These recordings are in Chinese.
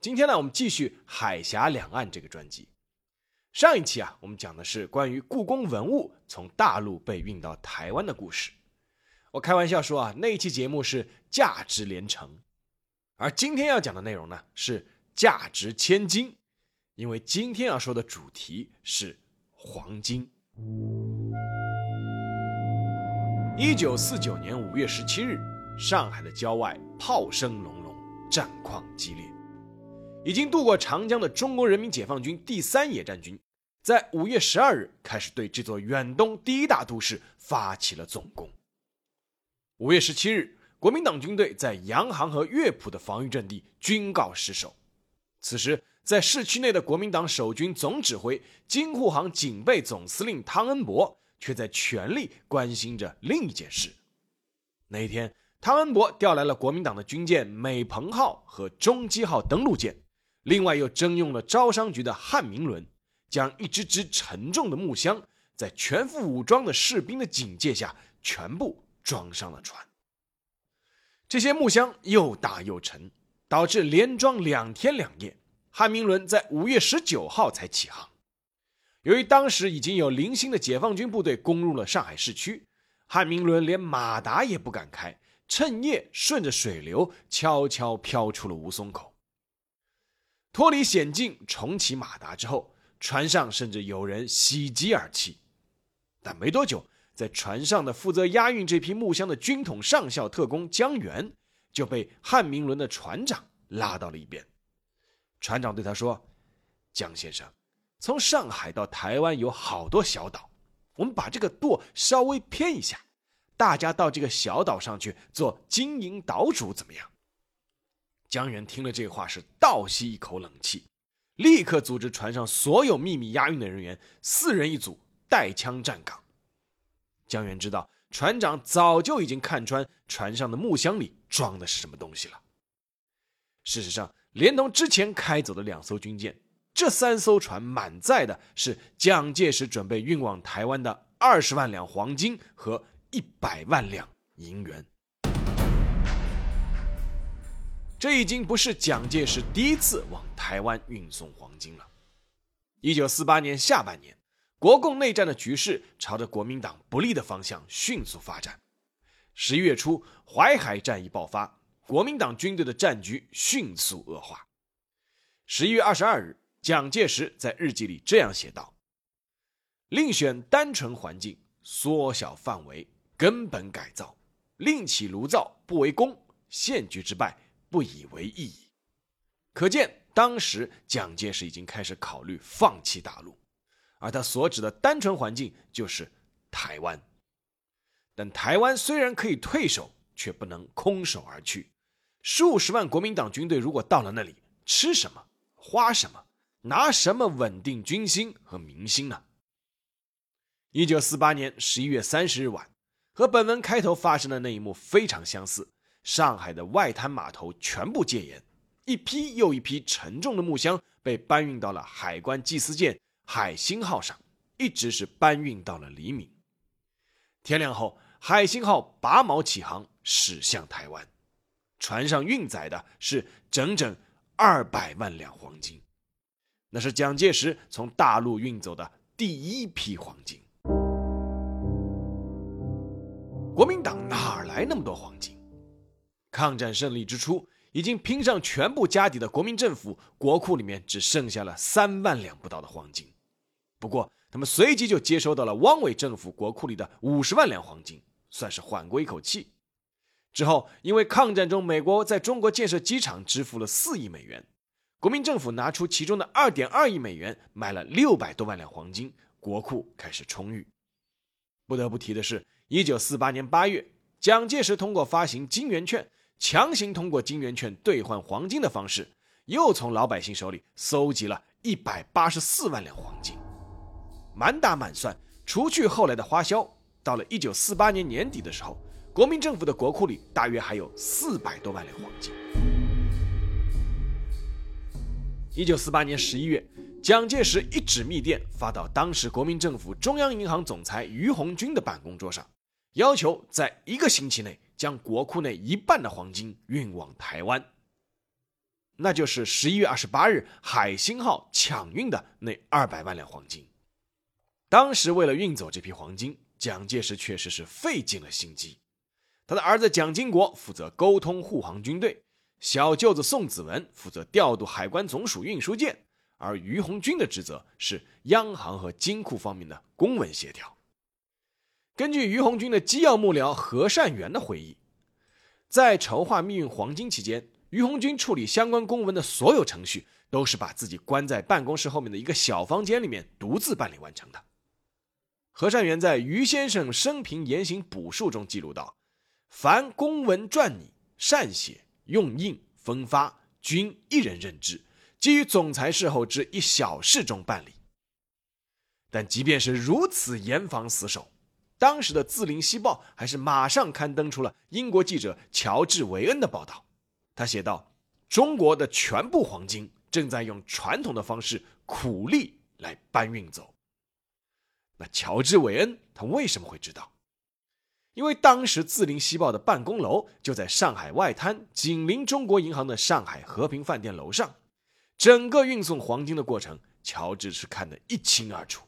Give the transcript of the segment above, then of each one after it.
今天呢，我们继续海峡两岸这个专辑。上一期啊，我们讲的是关于故宫文物从大陆被运到台湾的故事。我开玩笑说啊，那一期节目是价值连城，而今天要讲的内容呢是价值千金，因为今天要说的主题是黄金。一九四九年五月十七日，上海的郊外炮声隆隆，战况激烈。已经渡过长江的中国人民解放军第三野战军，在五月十二日开始对这座远东第一大都市发起了总攻。五月十七日，国民党军队在洋行和乐浦的防御阵地均告失守。此时，在市区内的国民党守军总指挥、京沪杭警备总司令汤恩伯，却在全力关心着另一件事。那一天，汤恩伯调来了国民党的军舰“美鹏号”和“中基号”登陆舰。另外又征用了招商局的汉明轮，将一只只沉重的木箱，在全副武装的士兵的警戒下，全部装上了船。这些木箱又大又沉，导致连装两天两夜。汉明轮在五月十九号才起航。由于当时已经有零星的解放军部队攻入了上海市区，汉明轮连马达也不敢开，趁夜顺着水流悄悄飘出了吴淞口。脱离险境，重启马达之后，船上甚至有人喜极而泣。但没多久，在船上的负责押运这批木箱的军统上校特工江源，就被汉明轮的船长拉到了一边。船长对他说：“江先生，从上海到台湾有好多小岛，我们把这个舵稍微偏一下，大家到这个小岛上去做经营岛主，怎么样？”江源听了这话，是倒吸一口冷气，立刻组织船上所有秘密押运的人员，四人一组，带枪站岗。江源知道船长早就已经看穿船上的木箱里装的是什么东西了。事实上，连同之前开走的两艘军舰，这三艘船满载的是蒋介石准备运往台湾的二十万两黄金和一百万两银元。这已经不是蒋介石第一次往台湾运送黄金了。一九四八年下半年，国共内战的局势朝着国民党不利的方向迅速发展。十一月初，淮海战役爆发，国民党军队的战局迅速恶化。十一月二十二日，蒋介石在日记里这样写道：“另选单纯环境，缩小范围，根本改造，另起炉灶，不为功，现局之败。”不以为意，可见当时蒋介石已经开始考虑放弃大陆，而他所指的单纯环境就是台湾。但台湾虽然可以退守，却不能空手而去。数十万国民党军队如果到了那里，吃什么、花什么、拿什么稳定军心和民心呢？一九四八年十一月三十日晚，和本文开头发生的那一幕非常相似。上海的外滩码头全部戒严，一批又一批沉重的木箱被搬运到了海关缉私舰“海星号”上，一直是搬运到了黎明。天亮后，“海星号”拔锚起航，驶向台湾。船上运载的是整整二百万两黄金，那是蒋介石从大陆运走的第一批黄金。国民党哪来那么多黄金？抗战胜利之初，已经拼上全部家底的国民政府国库里面只剩下了三万两不到的黄金。不过，他们随即就接收到了汪伪政府国库里的五十万两黄金，算是缓过一口气。之后，因为抗战中美国在中国建设机场支付了四亿美元，国民政府拿出其中的二点二亿美元买了六百多万两黄金，国库开始充裕。不得不提的是，一九四八年八月，蒋介石通过发行金圆券。强行通过金圆券兑换黄金的方式，又从老百姓手里搜集了一百八十四万两黄金。满打满算，除去后来的花销，到了一九四八年年底的时候，国民政府的国库里大约还有四百多万两黄金。一九四八年十一月，蒋介石一纸密电发到当时国民政府中央银行总裁于鸿钧的办公桌上，要求在一个星期内将国库内一半的黄金运往台湾。那就是十一月二十八日海星号抢运的那二百万两黄金。当时为了运走这批黄金，蒋介石确实是费尽了心机。他的儿子蒋经国负责沟通护航军队。小舅子宋子文负责调度海关总署运输舰，而于鸿钧的职责是央行和金库方面的公文协调。根据于红军的机要幕僚何善元的回忆，在筹划密运黄金期间，于红军处理相关公文的所有程序，都是把自己关在办公室后面的一个小房间里面独自办理完成的。何善元在于先生生平言行补述中记录道：“凡公文撰拟，善写。”用印分发，均一人任之，基于总裁事后之一小事中办理。但即便是如此严防死守，当时的《自林西报》还是马上刊登出了英国记者乔治·韦恩的报道。他写道：“中国的全部黄金正在用传统的方式苦力来搬运走。”那乔治·韦恩他为什么会知道？因为当时《自林西报》的办公楼就在上海外滩，紧邻中国银行的上海和平饭店楼上，整个运送黄金的过程，乔治是看得一清二楚。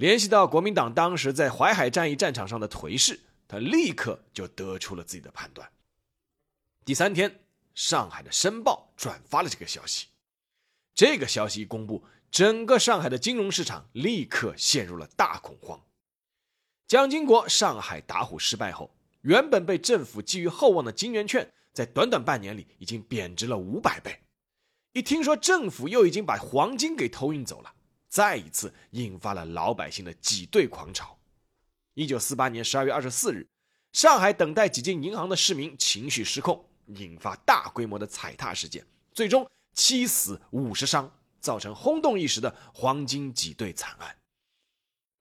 联系到国民党当时在淮海战役战场上的颓势，他立刻就得出了自己的判断。第三天，上海的《申报》转发了这个消息，这个消息一公布，整个上海的金融市场立刻陷入了大恐慌。蒋经国上海打虎失败后，原本被政府寄予厚望的金圆券，在短短半年里已经贬值了五百倍。一听说政府又已经把黄金给偷运走了，再一次引发了老百姓的挤兑狂潮。一九四八年十二月二十四日，上海等待挤进银行的市民情绪失控，引发大规模的踩踏事件，最终七死五十伤，造成轰动一时的黄金挤兑惨案。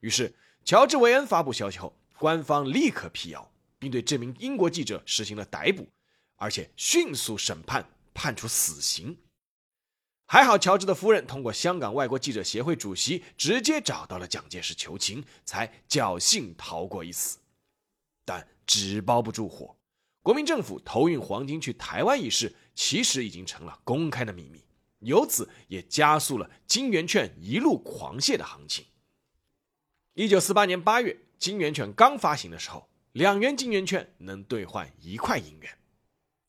于是。乔治·韦恩发布消息后，官方立刻辟谣，并对这名英国记者实行了逮捕，而且迅速审判，判处死刑。还好，乔治的夫人通过香港外国记者协会主席直接找到了蒋介石求情，才侥幸逃过一死。但纸包不住火，国民政府投运黄金去台湾一事，其实已经成了公开的秘密，由此也加速了金圆券一路狂泻的行情。一九四八年八月，金圆券刚发行的时候，两元金圆券能兑换一块银元。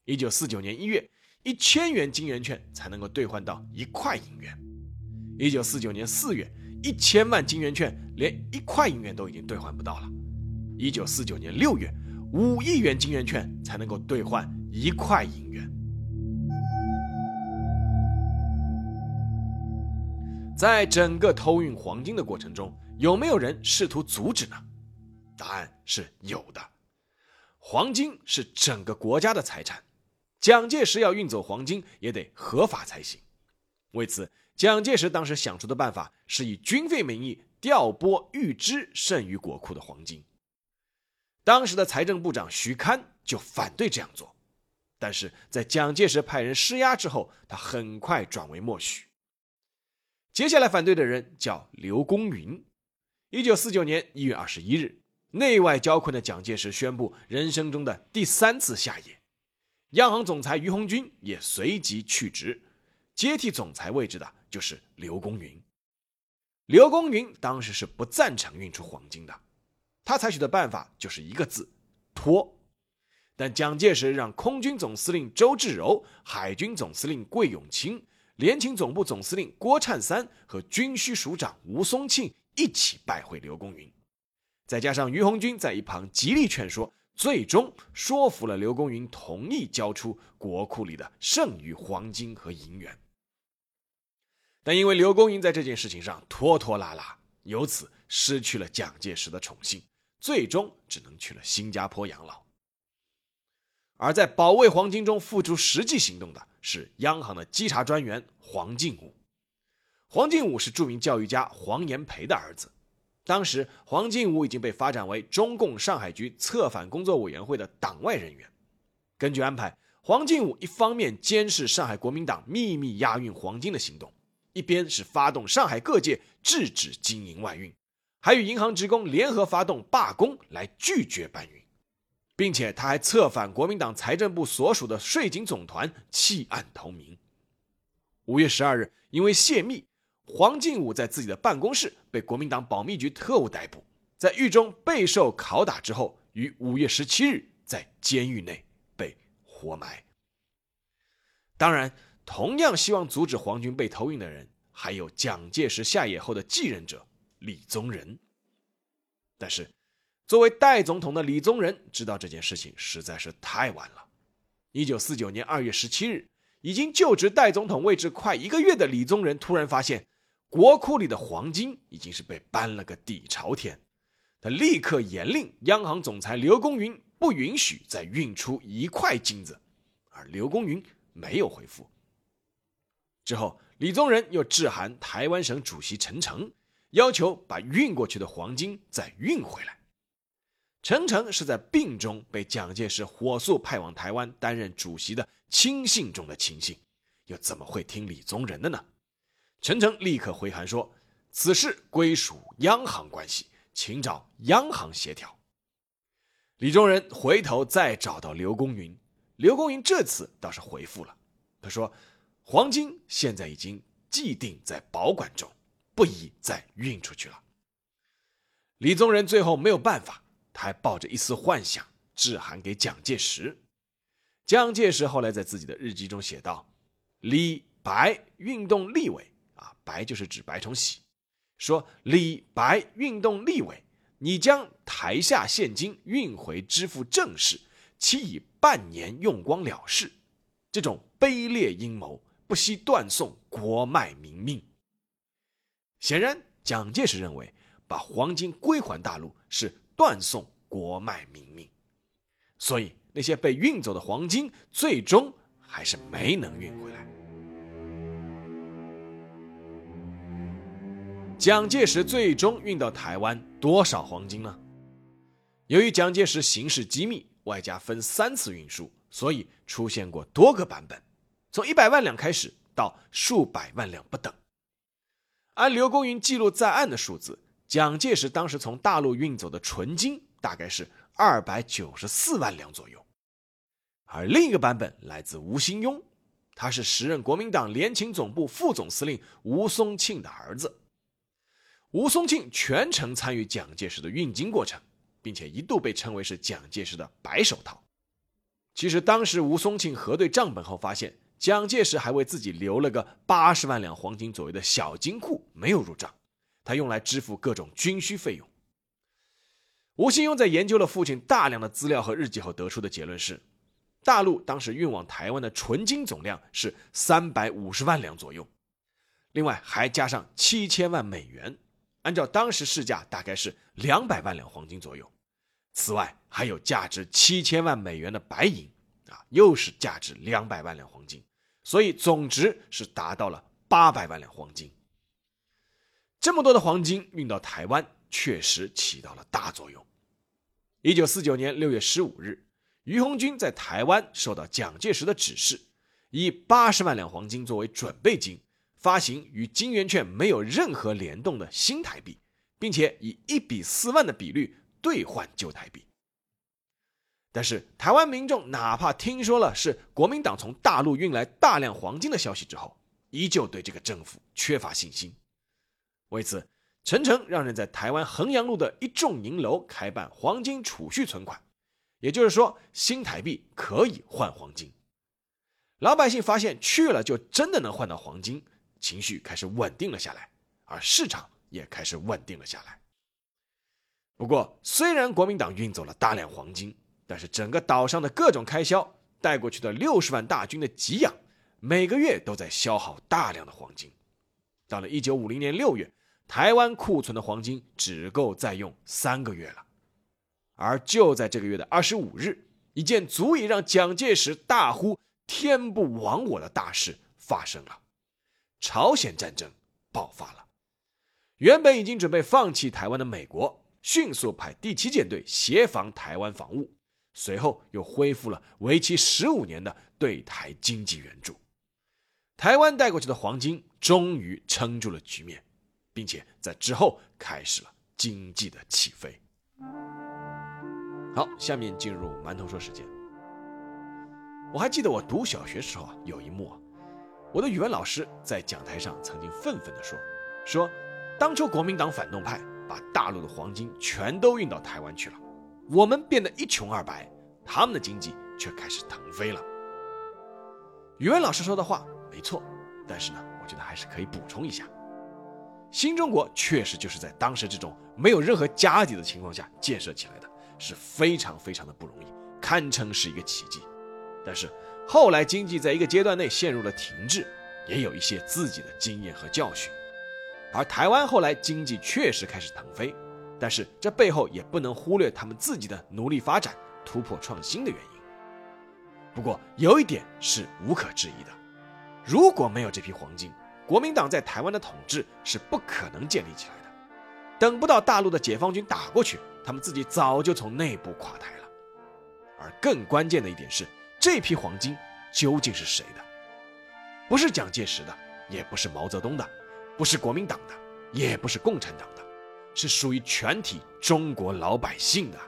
一九四九年一月，一千元金圆券才能够兑换到一块银元。一九四九年四月，一千万金圆券连一块银元都已经兑换不到了。一九四九年六月，五亿元金圆券才能够兑换一块银元。在整个偷运黄金的过程中，有没有人试图阻止呢？答案是有的。黄金是整个国家的财产，蒋介石要运走黄金也得合法才行。为此，蒋介石当时想出的办法是以军费名义调拨预支剩余国库的黄金。当时的财政部长徐堪就反对这样做，但是在蒋介石派人施压之后，他很快转为默许。接下来反对的人叫刘公云。一九四九年一月二十一日，内外交困的蒋介石宣布人生中的第三次下野，央行总裁于鸿钧也随即去职，接替总裁位置的就是刘公云。刘公云当时是不赞成运出黄金的，他采取的办法就是一个字：拖。但蒋介石让空军总司令周至柔、海军总司令桂永清、联勤总部总司令郭灿三和军需署长吴松庆。一起拜会刘公云，再加上于鸿钧在一旁极力劝说，最终说服了刘公云同意交出国库里的剩余黄金和银元。但因为刘公云在这件事情上拖拖拉拉，由此失去了蒋介石的宠幸，最终只能去了新加坡养老。而在保卫黄金中付出实际行动的是央行的稽查专员黄敬武。黄敬武是著名教育家黄炎培的儿子。当时，黄劲武已经被发展为中共上海局策反工作委员会的党外人员。根据安排，黄劲武一方面监视上海国民党秘密押运黄金的行动，一边是发动上海各界制止金银外运，还与银行职工联合发动罢工来拒绝搬运，并且他还策反国民党财政部所属的税警总团弃暗投明。五月十二日，因为泄密。黄敬武在自己的办公室被国民党保密局特务逮捕，在狱中备受拷打之后，于五月十七日在监狱内被活埋。当然，同样希望阻止皇军被投运的人，还有蒋介石下野后的继任者李宗仁。但是，作为代总统的李宗仁知道这件事情实在是太晚了。一九四九年二月十七日，已经就职代总统位置快一个月的李宗仁突然发现。国库里的黄金已经是被搬了个底朝天，他立刻严令央行总裁刘公云不允许再运出一块金子，而刘公云没有回复。之后，李宗仁又致函台湾省主席陈诚，要求把运过去的黄金再运回来。陈诚是在病中被蒋介石火速派往台湾担任主席的亲信中的亲信，又怎么会听李宗仁的呢？陈诚立刻回函说：“此事归属央行关系，请找央行协调。”李宗仁回头再找到刘公云，刘公云这次倒是回复了，他说：“黄金现在已经既定在保管中，不宜再运出去了。”李宗仁最后没有办法，他还抱着一丝幻想，致函给蒋介石。蒋介石后来在自己的日记中写道：“李白运动立委。”白就是指白崇禧，说李白运动立委，你将台下现金运回支付正事，其以半年用光了事，这种卑劣阴谋，不惜断送国脉民命。显然，蒋介石认为把黄金归还大陆是断送国脉民命，所以那些被运走的黄金最终还是没能运回来。蒋介石最终运到台湾多少黄金呢？由于蒋介石行事机密，外加分三次运输，所以出现过多个版本，从一百万两开始到数百万两不等。按刘公云记录在案的数字，蒋介石当时从大陆运走的纯金大概是二百九十四万两左右。而另一个版本来自吴兴庸，他是时任国民党联勤总部副总司令吴松庆的儿子。吴松庆全程参与蒋介石的运金过程，并且一度被称为是蒋介石的白手套。其实当时吴松庆核对账本后发现，蒋介石还为自己留了个八十万两黄金左右的小金库没有入账，他用来支付各种军需费用。吴兴庸在研究了父亲大量的资料和日记后得出的结论是，大陆当时运往台湾的纯金总量是三百五十万两左右，另外还加上七千万美元。按照当时市价，大概是两百万两黄金左右。此外，还有价值七千万美元的白银，啊，又是价值两百万两黄金，所以总值是达到了八百万两黄金。这么多的黄金运到台湾，确实起到了大作用。一九四九年六月十五日，于鸿钧在台湾受到蒋介石的指示，以八十万两黄金作为准备金。发行与金圆券没有任何联动的新台币，并且以一比四万的比率兑换旧台币。但是，台湾民众哪怕听说了是国民党从大陆运来大量黄金的消息之后，依旧对这个政府缺乏信心。为此，陈诚让人在台湾衡阳路的一众银楼开办黄金储蓄存款，也就是说，新台币可以换黄金。老百姓发现去了就真的能换到黄金。情绪开始稳定了下来，而市场也开始稳定了下来。不过，虽然国民党运走了大量黄金，但是整个岛上的各种开销，带过去的六十万大军的给养，每个月都在消耗大量的黄金。到了一九五零年六月，台湾库存的黄金只够再用三个月了。而就在这个月的二十五日，一件足以让蒋介石大呼“天不亡我”的大事发生了，朝鲜战争爆发了。原本已经准备放弃台湾的美国，迅速派第七舰队协防台湾防务，随后又恢复了为期十五年的对台经济援助。台湾带过去的黄金终于撑住了局面，并且在之后开始了经济的起飞。好，下面进入馒头说时间。我还记得我读小学时候啊，有一幕啊，我的语文老师在讲台上曾经愤愤地说：“说当初国民党反动派把大陆的黄金全都运到台湾去了，我们变得一穷二白，他们的经济却开始腾飞了。”语文老师说的话没错，但是呢，我觉得还是可以补充一下：新中国确实就是在当时这种没有任何家底的情况下建设起来的。是非常非常的不容易，堪称是一个奇迹。但是后来经济在一个阶段内陷入了停滞，也有一些自己的经验和教训。而台湾后来经济确实开始腾飞，但是这背后也不能忽略他们自己的努力发展、突破创新的原因。不过有一点是无可置疑的：如果没有这批黄金，国民党在台湾的统治是不可能建立起来的。等不到大陆的解放军打过去。他们自己早就从内部垮台了，而更关键的一点是，这批黄金究竟是谁的？不是蒋介石的，也不是毛泽东的，不是国民党的，也不是共产党的，是属于全体中国老百姓的。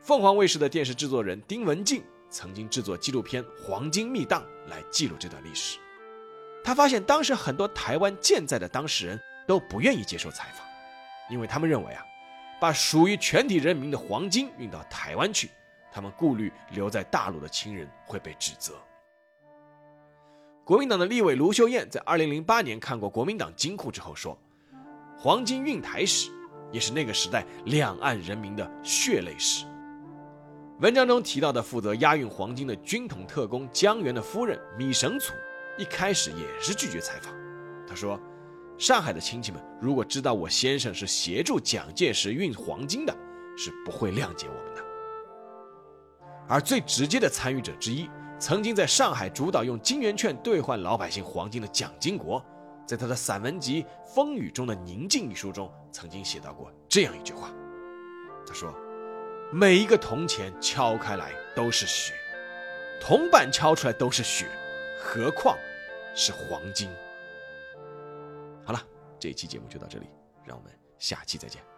凤凰卫视的电视制作人丁文静曾经制作纪录片《黄金密档》来记录这段历史。他发现，当时很多台湾健在的当事人都不愿意接受采访，因为他们认为啊。把属于全体人民的黄金运到台湾去，他们顾虑留在大陆的亲人会被指责。国民党的立委卢秀燕在2008年看过国民党金库之后说：“黄金运台史也是那个时代两岸人民的血泪史。”文章中提到的负责押运黄金的军统特工江源的夫人米绳楚，一开始也是拒绝采访。他说。上海的亲戚们如果知道我先生是协助蒋介石运黄金的，是不会谅解我们的。而最直接的参与者之一，曾经在上海主导用金圆券兑换老百姓黄金的蒋经国，在他的散文集《风雨中的宁静》一书中，曾经写到过这样一句话：“他说，每一个铜钱敲开来都是血，铜板敲出来都是血，何况是黄金。”好了，这一期节目就到这里，让我们下期再见。